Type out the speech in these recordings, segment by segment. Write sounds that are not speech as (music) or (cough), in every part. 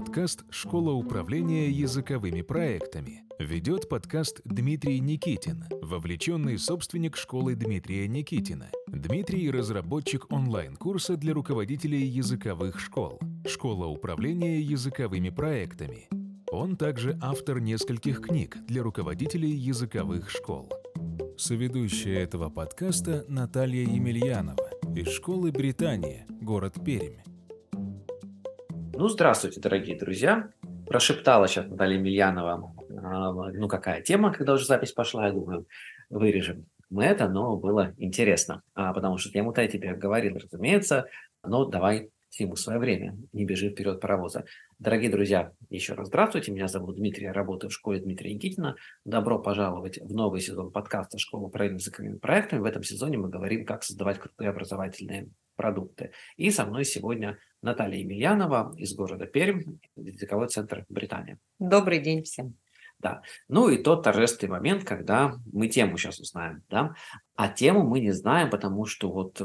Подкаст «Школа управления языковыми проектами». Ведет подкаст Дмитрий Никитин, вовлеченный собственник школы Дмитрия Никитина. Дмитрий – разработчик онлайн-курса для руководителей языковых школ. Школа управления языковыми проектами. Он также автор нескольких книг для руководителей языковых школ. Соведущая этого подкаста Наталья Емельянова из школы Британия, город Пермь. Ну, здравствуйте, дорогие друзья. Прошептала сейчас Наталья Емельянова, а, ну, какая тема, когда уже запись пошла, я думаю, вырежем мы это, но было интересно, а, потому что тему-то я тебе говорил, разумеется, но давай всему свое время, не бежи вперед паровоза. Дорогие друзья, еще раз здравствуйте, меня зовут Дмитрий, я работаю в школе Дмитрия Никитина. Добро пожаловать в новый сезон подкаста «Школа управления языковыми проектами». В этом сезоне мы говорим, как создавать крутые образовательные продукты. И со мной сегодня Наталья Емельянова из города Пермь, языковой центр Британия. Добрый день всем. Да. Ну и тот торжественный момент, когда мы тему сейчас узнаем, да, а тему мы не знаем, потому что вот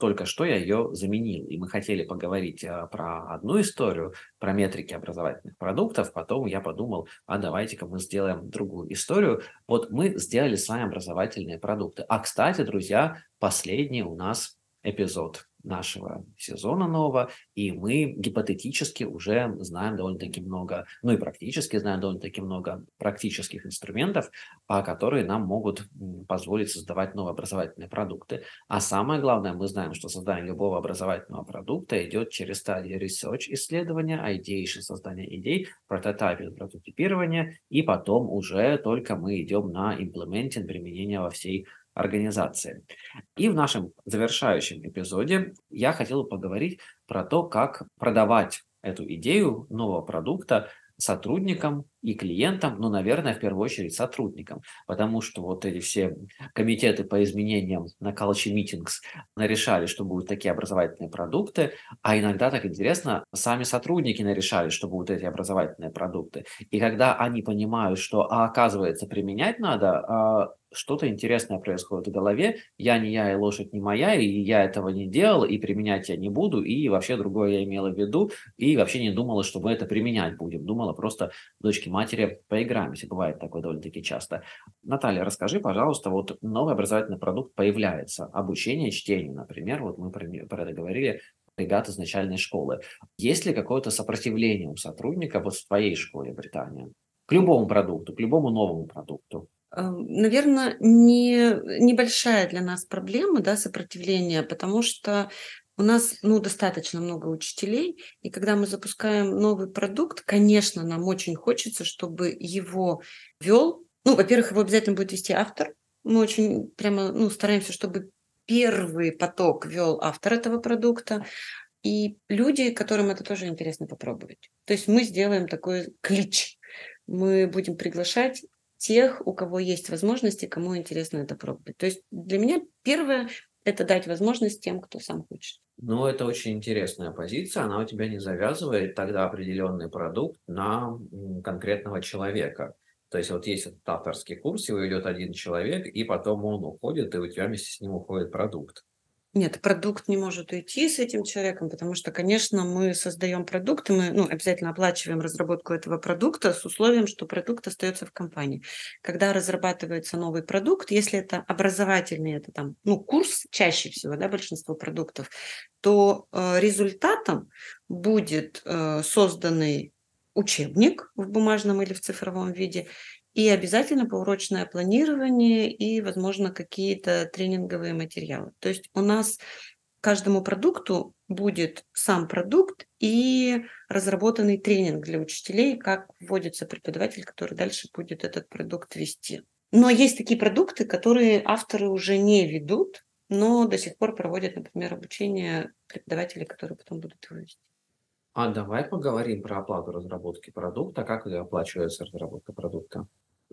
только что я ее заменил, и мы хотели поговорить а, про одну историю, про метрики образовательных продуктов, потом я подумал, а давайте-ка мы сделаем другую историю. Вот мы сделали с вами образовательные продукты. А, кстати, друзья, последний у нас эпизод нашего сезона нового, и мы гипотетически уже знаем довольно-таки много, ну и практически знаем довольно-таки много практических инструментов, а, которые нам могут позволить создавать новые образовательные продукты. А самое главное, мы знаем, что создание любого образовательного продукта идет через стадии research исследования, ideation, создание идей, прототипинг, прототипирование, и потом уже только мы идем на implementing, применение во всей организации. И в нашем завершающем эпизоде я хотел поговорить про то, как продавать эту идею нового продукта сотрудникам и клиентам, ну, наверное, в первую очередь сотрудникам, потому что вот эти все комитеты по изменениям на Culture Meetings нарешали, что будут такие образовательные продукты, а иногда так интересно, сами сотрудники нарешали, что будут эти образовательные продукты. И когда они понимают, что, а оказывается, применять надо, а, что-то интересное происходит в голове, я не я и лошадь не моя, и я этого не делал, и применять я не буду, и вообще другое я имела в виду, и вообще не думала, что мы это применять будем. Думала просто дочки матери поиграемся. Бывает такое довольно-таки часто. Наталья, расскажи, пожалуйста, вот новый образовательный продукт появляется. Обучение чтению, например, вот мы про, это говорили, ребят из начальной школы. Есть ли какое-то сопротивление у сотрудника вот в твоей школе Британия? К любому продукту, к любому новому продукту? Эм, Наверное, не, небольшая для нас проблема, да, сопротивления, потому что у нас ну, достаточно много учителей, и когда мы запускаем новый продукт, конечно, нам очень хочется, чтобы его вел. Ну, во-первых, его обязательно будет вести автор. Мы очень прямо ну, стараемся, чтобы первый поток вел автор этого продукта. И люди, которым это тоже интересно попробовать. То есть мы сделаем такой клич. Мы будем приглашать тех, у кого есть возможности, кому интересно это пробовать. То есть для меня первое – это дать возможность тем, кто сам хочет. Ну, это очень интересная позиция, она у тебя не завязывает тогда определенный продукт на конкретного человека. То есть вот есть этот авторский курс, его идет один человек, и потом он уходит, и у тебя вместе с ним уходит продукт. Нет, продукт не может уйти с этим человеком, потому что, конечно, мы создаем продукт, и мы ну, обязательно оплачиваем разработку этого продукта с условием, что продукт остается в компании. Когда разрабатывается новый продукт, если это образовательный, это там, ну, курс чаще всего, да, большинство продуктов, то э, результатом будет э, созданный учебник в бумажном или в цифровом виде и обязательно поурочное планирование и, возможно, какие-то тренинговые материалы. То есть у нас каждому продукту будет сам продукт и разработанный тренинг для учителей, как вводится преподаватель, который дальше будет этот продукт вести. Но есть такие продукты, которые авторы уже не ведут, но до сих пор проводят, например, обучение преподавателей, которые потом будут его вести. А давай поговорим про оплату разработки продукта. Как оплачивается разработка продукта?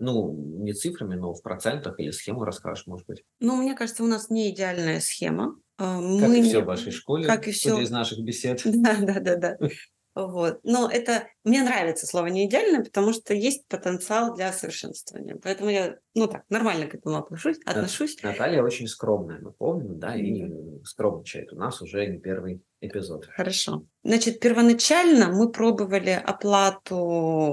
Ну, не цифрами, но в процентах или схему расскажешь, может быть. Ну, мне кажется, у нас не идеальная схема. А, как Мы и все в вашей школе, как и все из наших бесед. (laughs) Да, да, да, да. (laughs) Вот. Но это мне нравится слово не идеально, потому что есть потенциал для совершенствования. Поэтому я, ну так, нормально к этому отношусь. отношусь. Наталья очень скромная, мы помним, да, и скромничает. У нас уже не первый эпизод. Хорошо. Значит, первоначально мы пробовали оплату,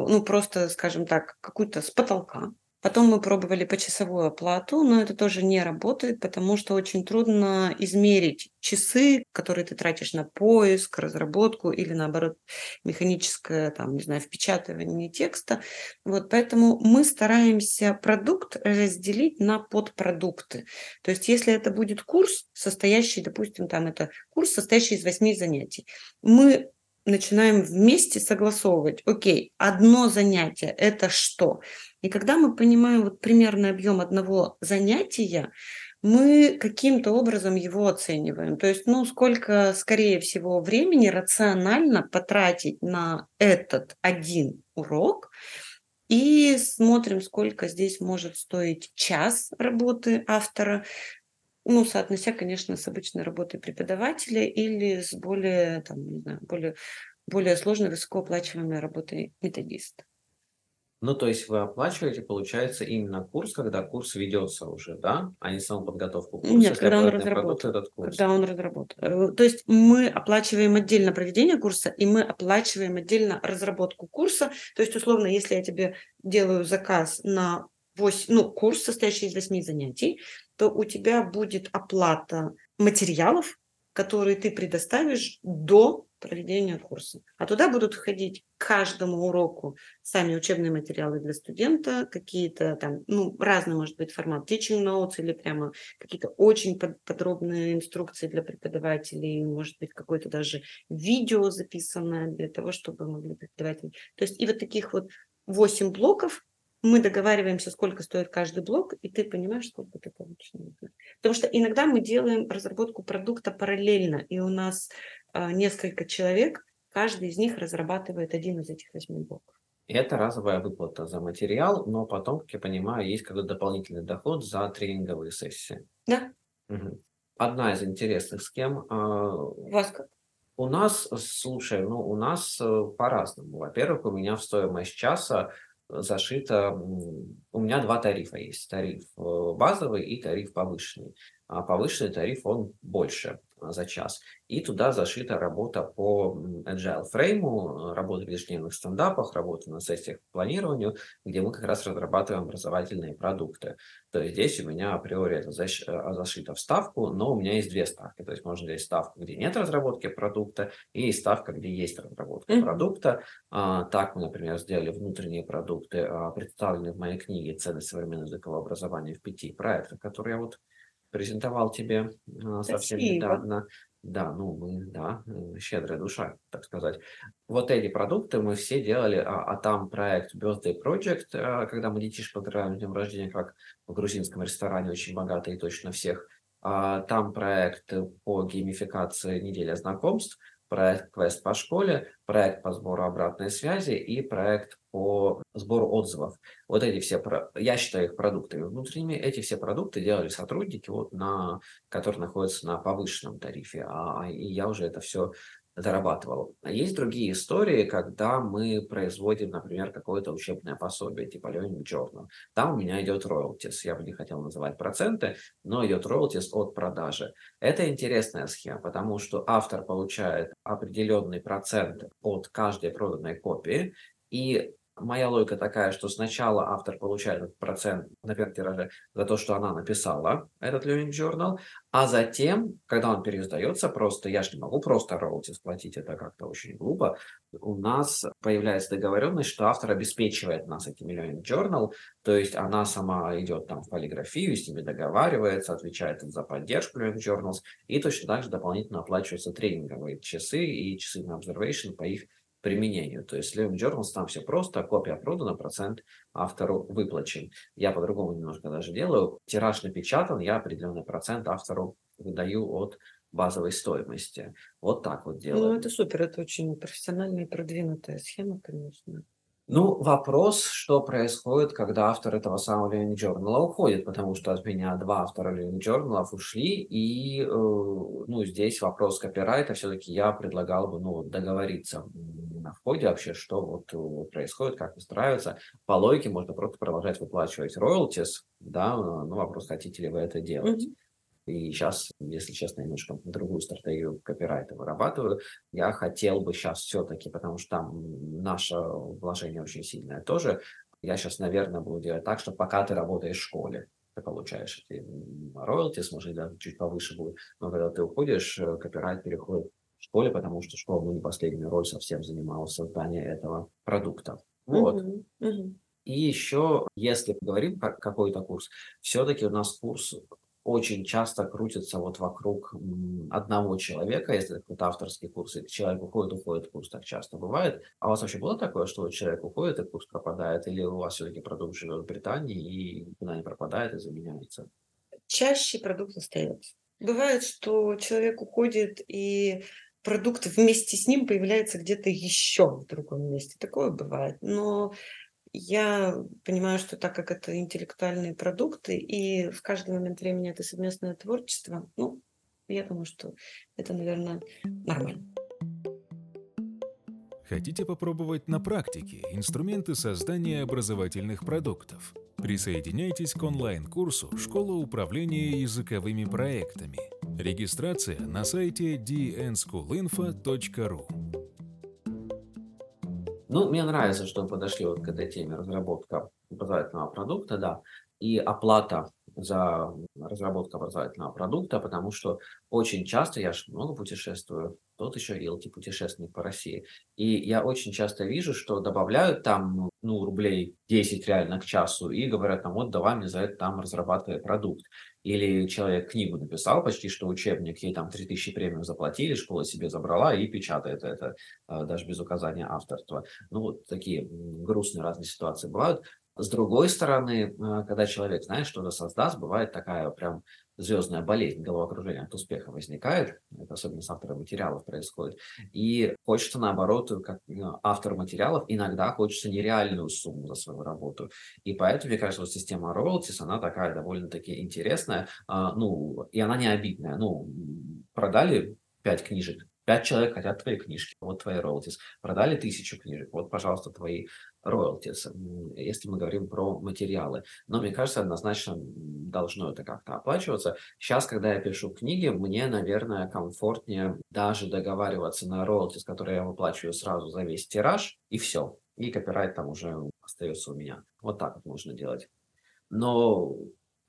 ну просто, скажем так, какую-то с потолка. Потом мы пробовали почасовую оплату, но это тоже не работает, потому что очень трудно измерить часы, которые ты тратишь на поиск, разработку или, наоборот, механическое, там, не знаю, впечатывание текста. Вот, поэтому мы стараемся продукт разделить на подпродукты. То есть если это будет курс, состоящий, допустим, там это курс, состоящий из восьми занятий, мы начинаем вместе согласовывать, окей, одно занятие – это что? И когда мы понимаем вот примерный объем одного занятия, мы каким-то образом его оцениваем. То есть, ну, сколько, скорее всего, времени рационально потратить на этот один урок, и смотрим, сколько здесь может стоить час работы автора, ну, соотнося, конечно, с обычной работой преподавателя или с более, там, не знаю, более, более сложной, высокооплачиваемой работой методиста. Ну, то есть вы оплачиваете, получается, именно курс, когда курс ведется уже, да? А не саму подготовку курса, Нет, когда он разработан. Этот курс. Когда он разработан. Э, то есть мы оплачиваем отдельно проведение курса, и мы оплачиваем отдельно разработку курса. То есть, условно, если я тебе делаю заказ на 8, ну, курс, состоящий из 8 занятий, то у тебя будет оплата материалов, которые ты предоставишь до проведения курса. А туда будут входить каждому уроку сами учебные материалы для студента, какие-то там, ну, разный может быть формат teaching notes или прямо какие-то очень подробные инструкции для преподавателей, может быть, какое-то даже видео записанное для того, чтобы могли преподаватели. То есть и вот таких вот 8 блоков мы договариваемся, сколько стоит каждый блок, и ты понимаешь, сколько ты получишь. Потому что иногда мы делаем разработку продукта параллельно, и у нас э, несколько человек, каждый из них разрабатывает один из этих восьми блоков. Это разовая выплата за материал, но потом, как я понимаю, есть какой-то дополнительный доход за тренинговые сессии. Да. Угу. Одна из интересных схем. У вас как? У нас, слушай, ну у нас э, по-разному. Во-первых, у меня в стоимость часа зашито, у меня два тарифа есть, тариф э, базовый и тариф повышенный. А повышенный тариф, он больше за час. И туда зашита работа по agile фрейму, работа в ежедневных стендапах, работа на сессиях по планированию, где мы как раз разрабатываем образовательные продукты. То есть здесь у меня априори это э, зашито в ставку, но у меня есть две ставки. То есть можно взять ставку, где нет разработки продукта, и ставка, где есть разработка mm-hmm. продукта. А, так мы, например, сделали внутренние продукты, а, представленные в моей книге «Ценность современного языкового образования» в пяти проектах, которые я вот презентовал тебе а, совсем недавно. Да, ну мы, да, э, щедрая душа, так сказать. Вот эти продукты мы все делали, а, а там проект Birthday Project, а, когда мы детишек поздравляем с днем рождения, как в грузинском ресторане, очень богатый и точно всех. А, там проект по геймификации неделя знакомств, проект «Квест по школе», проект по сбору обратной связи и проект по сбору отзывов. Вот эти все, я считаю их продуктами внутренними, эти все продукты делали сотрудники, вот на, которые находятся на повышенном тарифе, а и я уже это все зарабатывал. А есть другие истории, когда мы производим, например, какое-то учебное пособие, типа Learning Journal. Там у меня идет royalties. Я бы не хотел называть проценты, но идет royalties от продажи. Это интересная схема, потому что автор получает определенный процент от каждой проданной копии, и Моя логика такая, что сначала автор получает процент на первом тираже за то, что она написала этот learning journal, а затем, когда он переиздается, просто я же не могу просто роялти сплатить, это как-то очень глупо, у нас появляется договоренность, что автор обеспечивает нас этим learning journal, то есть она сама идет там в полиграфию, с ними договаривается, отвечает за поддержку learning journals, и точно так же дополнительно оплачиваются тренинговые часы и часы на observation по их применению. То есть Living Journals там все просто, копия продана, процент автору выплачен. Я по-другому немножко даже делаю. Тираж напечатан, я определенный процент автору выдаю от базовой стоимости. Вот так вот делаю. Ну, это супер, это очень профессиональная и продвинутая схема, конечно. Ну, вопрос, что происходит, когда автор этого самого Learning Journal уходит, потому что от меня два автора Learning Journal ушли, и, э, ну, здесь вопрос копирайта, все-таки я предлагал бы, ну, договориться на входе вообще, что вот э, происходит, как устраивается. По логике можно просто продолжать выплачивать royalties, да, ну вопрос, хотите ли вы это делать. Mm-hmm. И сейчас, если честно, немножко другую стратегию копирайта вырабатываю. Я хотел бы сейчас все-таки, потому что там наше вложение очень сильное тоже, я сейчас, наверное, буду делать так, что пока ты работаешь в школе, ты получаешь эти роялти, может, да, чуть повыше будет, но когда ты уходишь, э, копирайт переходит в школе, потому что школа, ну, не последнюю роль совсем занимала в создании этого продукта. Вот. Uh-huh, uh-huh. И еще, если говорим про какой-то курс, все-таки у нас курс очень часто крутится вот вокруг одного человека, если это какой-то авторский курс, и человек уходит, уходит, курс так часто бывает. А у вас вообще было такое, что человек уходит, и курс пропадает, или у вас все-таки продукт живет в Британии и никуда не пропадает и заменяется? Чаще продукт остается. Бывает, что человек уходит, и продукт вместе с ним появляется где-то еще в другом месте. Такое бывает. Но я понимаю, что так как это интеллектуальные продукты, и в каждый момент времени это совместное творчество, ну, я думаю, что это, наверное, нормально. Хотите попробовать на практике инструменты создания образовательных продуктов? Присоединяйтесь к онлайн-курсу «Школа управления языковыми проектами». Регистрация на сайте dnschoolinfo.ru ну, мне нравится, что подошли вот к этой теме разработка образовательного продукта, да, и оплата за разработку образовательного продукта, потому что очень часто, я же много путешествую, тот еще realty путешественник по России, и я очень часто вижу, что добавляют там, ну, рублей 10 реально к часу и говорят там, вот давай мне за это там разрабатывай продукт. Или человек книгу написал, почти что учебник, ей там 3000 премиум заплатили, школа себе забрала и печатает это, э, даже без указания авторства. Ну, вот такие грустные разные ситуации бывают. С другой стороны, э, когда человек, знаешь, что-то создаст, бывает такая прям звездная болезнь, головокружение от успеха возникает, это особенно с автором материалов происходит, и хочется наоборот, как э, автор материалов, иногда хочется нереальную сумму за свою работу. И поэтому, мне кажется, вот система royalties, она такая довольно-таки интересная, а, ну, и она не обидная. Ну, продали пять книжек, Пять человек хотят твои книжки, вот твои роялтис. Продали тысячу книжек, вот, пожалуйста, твои роялтис, если мы говорим про материалы. Но мне кажется, однозначно должно это как-то оплачиваться. Сейчас, когда я пишу книги, мне, наверное, комфортнее даже договариваться на роялтис, которые я выплачиваю сразу за весь тираж, и все. И копирайт там уже остается у меня. Вот так вот можно делать. Но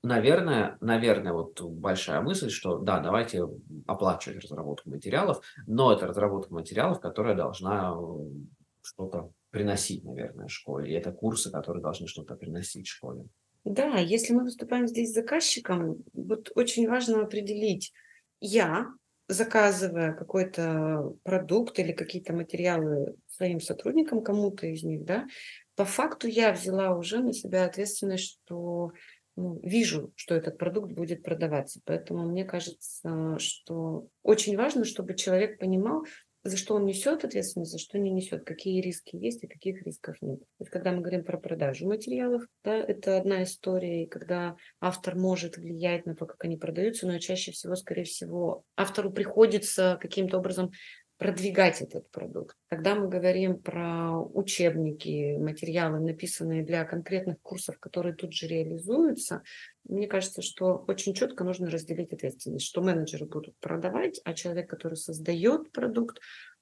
Наверное, наверное, вот большая мысль, что да, давайте оплачивать разработку материалов, но это разработка материалов, которая должна э, что-то приносить, наверное, школе. И это курсы, которые должны что-то приносить школе. Да, если мы выступаем здесь заказчиком, вот очень важно определить, я, заказывая какой-то продукт или какие-то материалы своим сотрудникам, кому-то из них, да, по факту я взяла уже на себя ответственность, что ну, вижу, что этот продукт будет продаваться. Поэтому мне кажется, что очень важно, чтобы человек понимал, за что он несет ответственность, за что не несет, какие риски есть и каких рисков нет. Есть, когда мы говорим про продажу материалов, да, это одна история, и когда автор может влиять на то, как они продаются, но чаще всего, скорее всего, автору приходится каким-то образом продвигать этот продукт. Когда мы говорим про учебники, материалы, написанные для конкретных курсов, которые тут же реализуются, мне кажется, что очень четко нужно разделить ответственность, что менеджеры будут продавать, а человек, который создает продукт,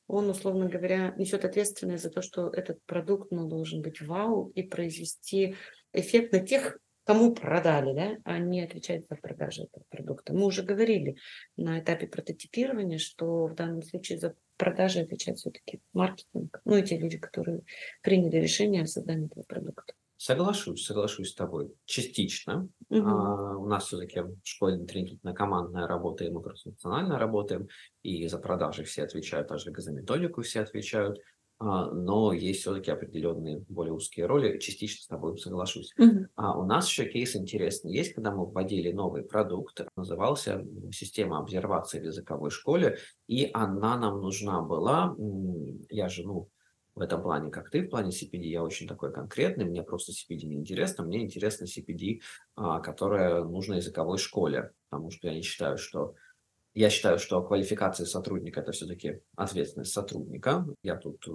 он, условно говоря, несет ответственность за то, что этот продукт ну, должен быть вау и произвести эффект на тех, кому продали, да, а не отвечать за продажу этого продукта. Мы уже говорили на этапе прототипирования, что в данном случае за продажи отвечает все-таки маркетинг, ну и те люди, которые приняли решение о создании этого продукта. Соглашусь, соглашусь с тобой. Частично. Угу. А, у нас все-таки в школе тренинговая командная работа, и мы кроссфункционально работаем, и за продажи все отвечают, также за методику все отвечают. А, но есть все-таки определенные более узкие роли. Частично с тобой соглашусь. Mm-hmm. А у нас еще кейс интересный есть, когда мы вводили новый продукт, назывался система обсервации в языковой школе, и она нам нужна была, я же, ну, в этом плане, как ты, в плане CPD, я очень такой конкретный, мне просто CPD не интересно, мне интересно CPD, а, которое нужно языковой школе, потому что я не считаю, что Я считаю, что квалификация сотрудника – это все-таки ответственность сотрудника. Я тут э,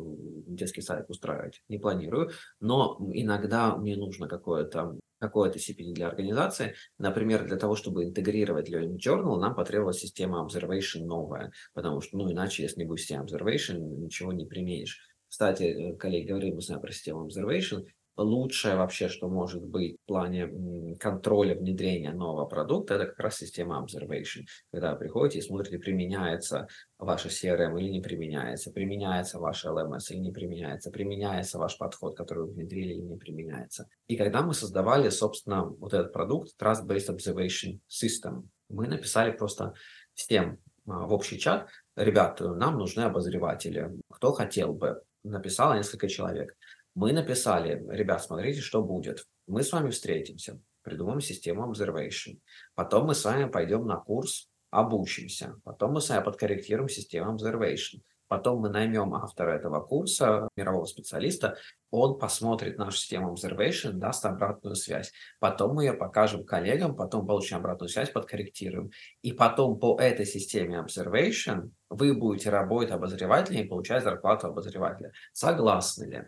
детский садик устраивать не планирую, но иногда мне нужно какое-то какое-то CPD для организации. Например, для того, чтобы интегрировать Learning Journal, нам потребовалась система Observation новая, потому что, ну, иначе, если не будет системы Observation, ничего не применишь. Кстати, э, коллеги, говорили мы с вами про систему Observation лучшее вообще, что может быть в плане контроля внедрения нового продукта, это как раз система observation. Когда вы приходите и смотрите, применяется ваша CRM или не применяется, применяется ваша LMS или не применяется, применяется ваш подход, который вы внедрили или не применяется. И когда мы создавали, собственно, вот этот продукт Trust-Based Observation System, мы написали просто всем а, в общий чат, ребят, нам нужны обозреватели, кто хотел бы, написало несколько человек. Мы написали, ребят, смотрите, что будет. Мы с вами встретимся, придумаем систему observation. Потом мы с вами пойдем на курс, обучимся. Потом мы с вами подкорректируем систему observation. Потом мы наймем автора этого курса, мирового специалиста, он посмотрит нашу систему observation, даст обратную связь. Потом мы ее покажем коллегам, потом получим обратную связь, подкорректируем. И потом по этой системе observation вы будете работать обозревателем и получать зарплату обозревателя. Согласны ли?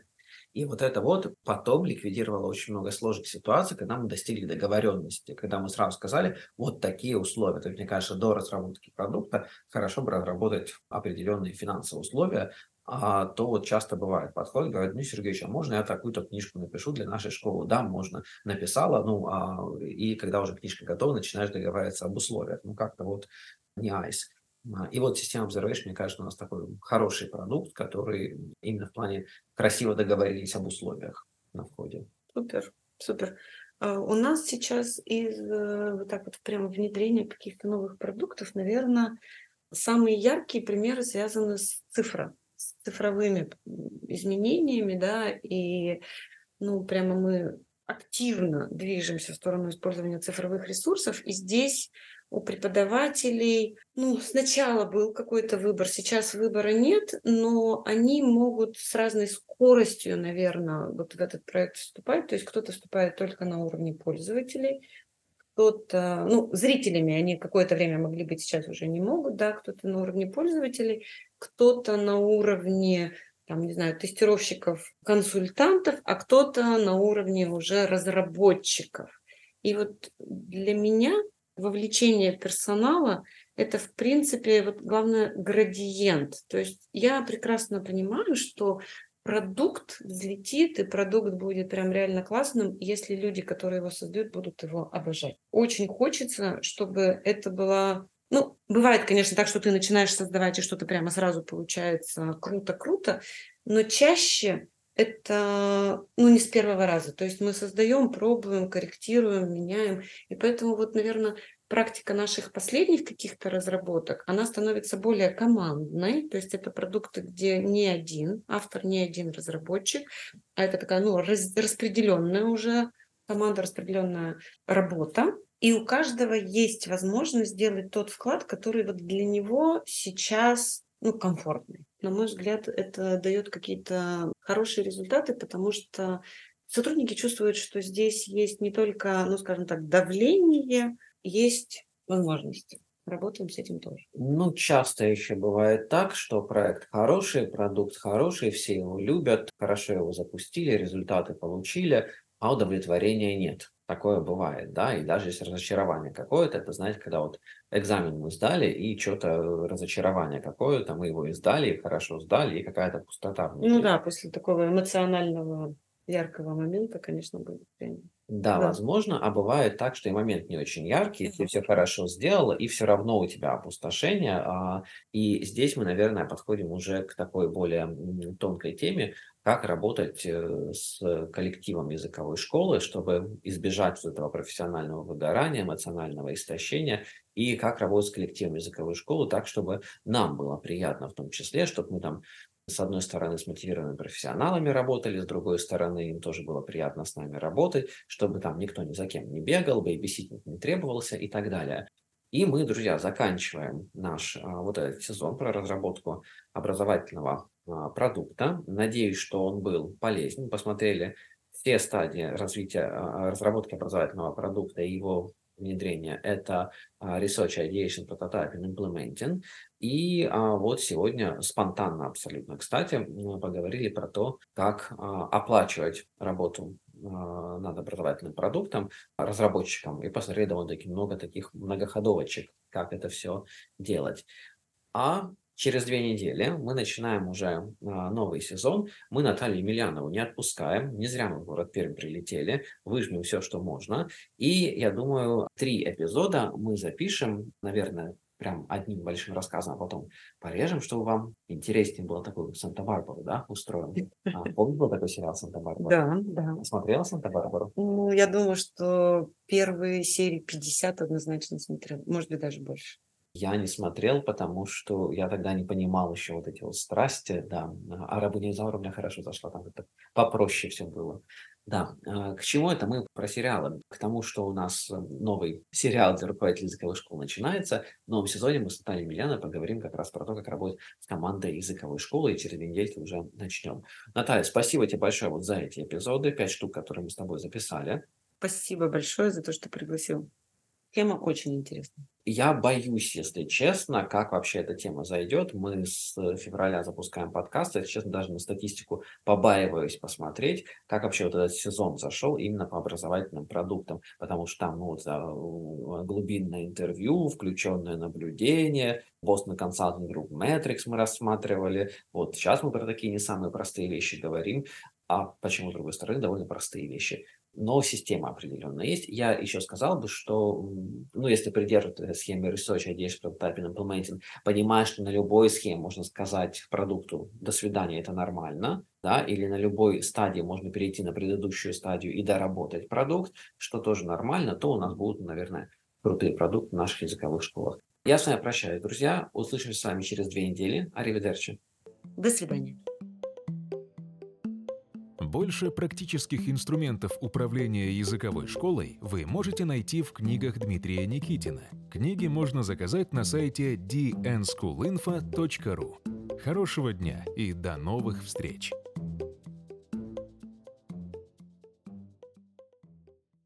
И вот это вот потом ликвидировало очень много сложных ситуаций, когда мы достигли договоренности, когда мы сразу сказали, вот такие условия. То есть, мне кажется, до разработки продукта хорошо бы разработать определенные финансовые условия, а то вот часто бывает, подходит, говорит, ну, Сергеевич, а можно я такую-то книжку напишу для нашей школы? Да, можно. Написала, ну, а, и когда уже книжка готова, начинаешь договариваться об условиях. Ну, как-то вот не айс. А, и вот система Observation, мне кажется, у нас такой хороший продукт, который именно в плане красиво договорились об условиях на входе. Супер, супер. А, у нас сейчас из э, вот так вот прямо внедрения каких-то новых продуктов, наверное, самые яркие примеры связаны с цифрой, с цифровыми изменениями, да, и ну прямо мы активно движемся в сторону использования цифровых ресурсов, и здесь у преподавателей, ну, сначала был какой-то выбор, сейчас выбора нет, но они могут с разной скоростью, наверное, вот в этот проект вступать. То есть кто-то вступает только на уровне пользователей, кто-то, ну, зрителями они какое-то время могли быть, сейчас уже не могут, да, кто-то на уровне пользователей, кто-то на уровне там, не знаю, тестировщиков, консультантов, а кто-то на уровне уже разработчиков. И вот для меня вовлечение персонала – это, в принципе, вот главное, градиент. То есть я прекрасно понимаю, что продукт взлетит, и продукт будет прям реально классным, если люди, которые его создают, будут его обожать. Очень хочется, чтобы это была ну, бывает, конечно, так, что ты начинаешь создавать, и что-то прямо сразу получается круто-круто, но чаще это ну, не с первого раза. То есть мы создаем, пробуем, корректируем, меняем. И поэтому вот, наверное, практика наших последних каких-то разработок, она становится более командной. То есть это продукты, где не один автор, не один разработчик, а это такая ну, раз, распределенная уже команда, распределенная работа. И у каждого есть возможность сделать тот вклад, который вот для него сейчас ну, комфортный. На мой взгляд, это дает какие-то хорошие результаты, потому что сотрудники чувствуют, что здесь есть не только, ну, скажем так, давление, есть возможности. Работаем с этим тоже. Ну, часто еще бывает так, что проект хороший, продукт хороший, все его любят, хорошо его запустили, результаты получили, а удовлетворения нет. Такое бывает, да, и даже если разочарование какое-то, это, знаете, когда вот экзамен мы сдали, и что-то разочарование какое-то, мы его издали, хорошо сдали, и какая-то пустота внутри. Ну да, после такого эмоционального яркого момента, конечно, будет Да, да, возможно, а бывает так, что и момент не очень яркий, ты все хорошо сделала, и все равно у тебя опустошение. А, и здесь мы, наверное, подходим уже к такой более тонкой теме, как работать э, с коллективом языковой школы, чтобы избежать вот этого профессионального выгорания, эмоционального истощения, и как работать с коллективом языковой школы так, чтобы нам было приятно в том числе, чтобы мы там с одной стороны, с мотивированными профессионалами работали, с другой стороны, им тоже было приятно с нами работать, чтобы там никто ни за кем не бегал, бейбиситинг не требовался и так далее. И мы, друзья, заканчиваем наш а, вот этот сезон про разработку образовательного продукта. Надеюсь, что он был полезен. Посмотрели все стадии развития, а, разработки образовательного продукта и его внедрения – это а, Research Ideation Prototyping Implementing. И а, вот сегодня спонтанно абсолютно, кстати, поговорили про то, как а, оплачивать работу над образовательным продуктом разработчикам и посмотрели довольно-таки много таких многоходовочек, как это все делать. А Через две недели мы начинаем уже а, новый сезон. Мы Наталью Емельянову не отпускаем. Не зря мы в город Пермь прилетели. Выжмем все, что можно. И я думаю, три эпизода мы запишем, наверное, прям одним большим рассказом, а потом порежем, чтобы вам интереснее было такой Санта-Барбару, да, устроим. А, помните, был такой сериал Санта-Барбара? Да, да. Смотрела Санта-Барбару? Ну, я думаю, что первые серии 50 однозначно смотрел, может быть, даже больше. Я не смотрел, потому что я тогда не понимал еще вот эти вот страсти, да. А Рабунизаур у меня хорошо зашла, там это попроще все было. Да, а, к чему это мы про сериалы? К тому, что у нас э, новый сериал для руководителей языковой школы начинается. В новом сезоне мы с Натальей Миляной поговорим как раз про то, как работать с командой языковой школы, и через две уже начнем. Наталья, спасибо тебе большое вот за эти эпизоды, пять штук, которые мы с тобой записали. Спасибо большое за то, что пригласил. Тема очень интересная. Я боюсь, если честно, как вообще эта тема зайдет. Мы с февраля запускаем подкаст. Я, честно, даже на статистику побаиваюсь посмотреть, как вообще вот этот сезон зашел именно по образовательным продуктам. Потому что там ну, вот, э, глубинное интервью, включенное наблюдение, Boston Consulting Group Metrics мы рассматривали. Вот сейчас мы про такие не самые простые вещи говорим. А почему, с другой стороны, довольно простые вещи но система определенно есть. Я еще сказал бы, что, ну, если придерживаться схемы Research, Ideation, Prototyping, Implementing, понимаешь, что на любой схеме можно сказать продукту «до свидания, это нормально», да, или на любой стадии можно перейти на предыдущую стадию и доработать продукт, что тоже нормально, то у нас будут, наверное, крутые продукты в наших языковых школах. Я с вами прощаюсь, друзья. Услышимся с вами через две недели. Аривидерчи. До свидания. Больше практических инструментов управления языковой школой вы можете найти в книгах Дмитрия Никитина. Книги можно заказать на сайте dnschoolinfo.ru. Хорошего дня и до новых встреч!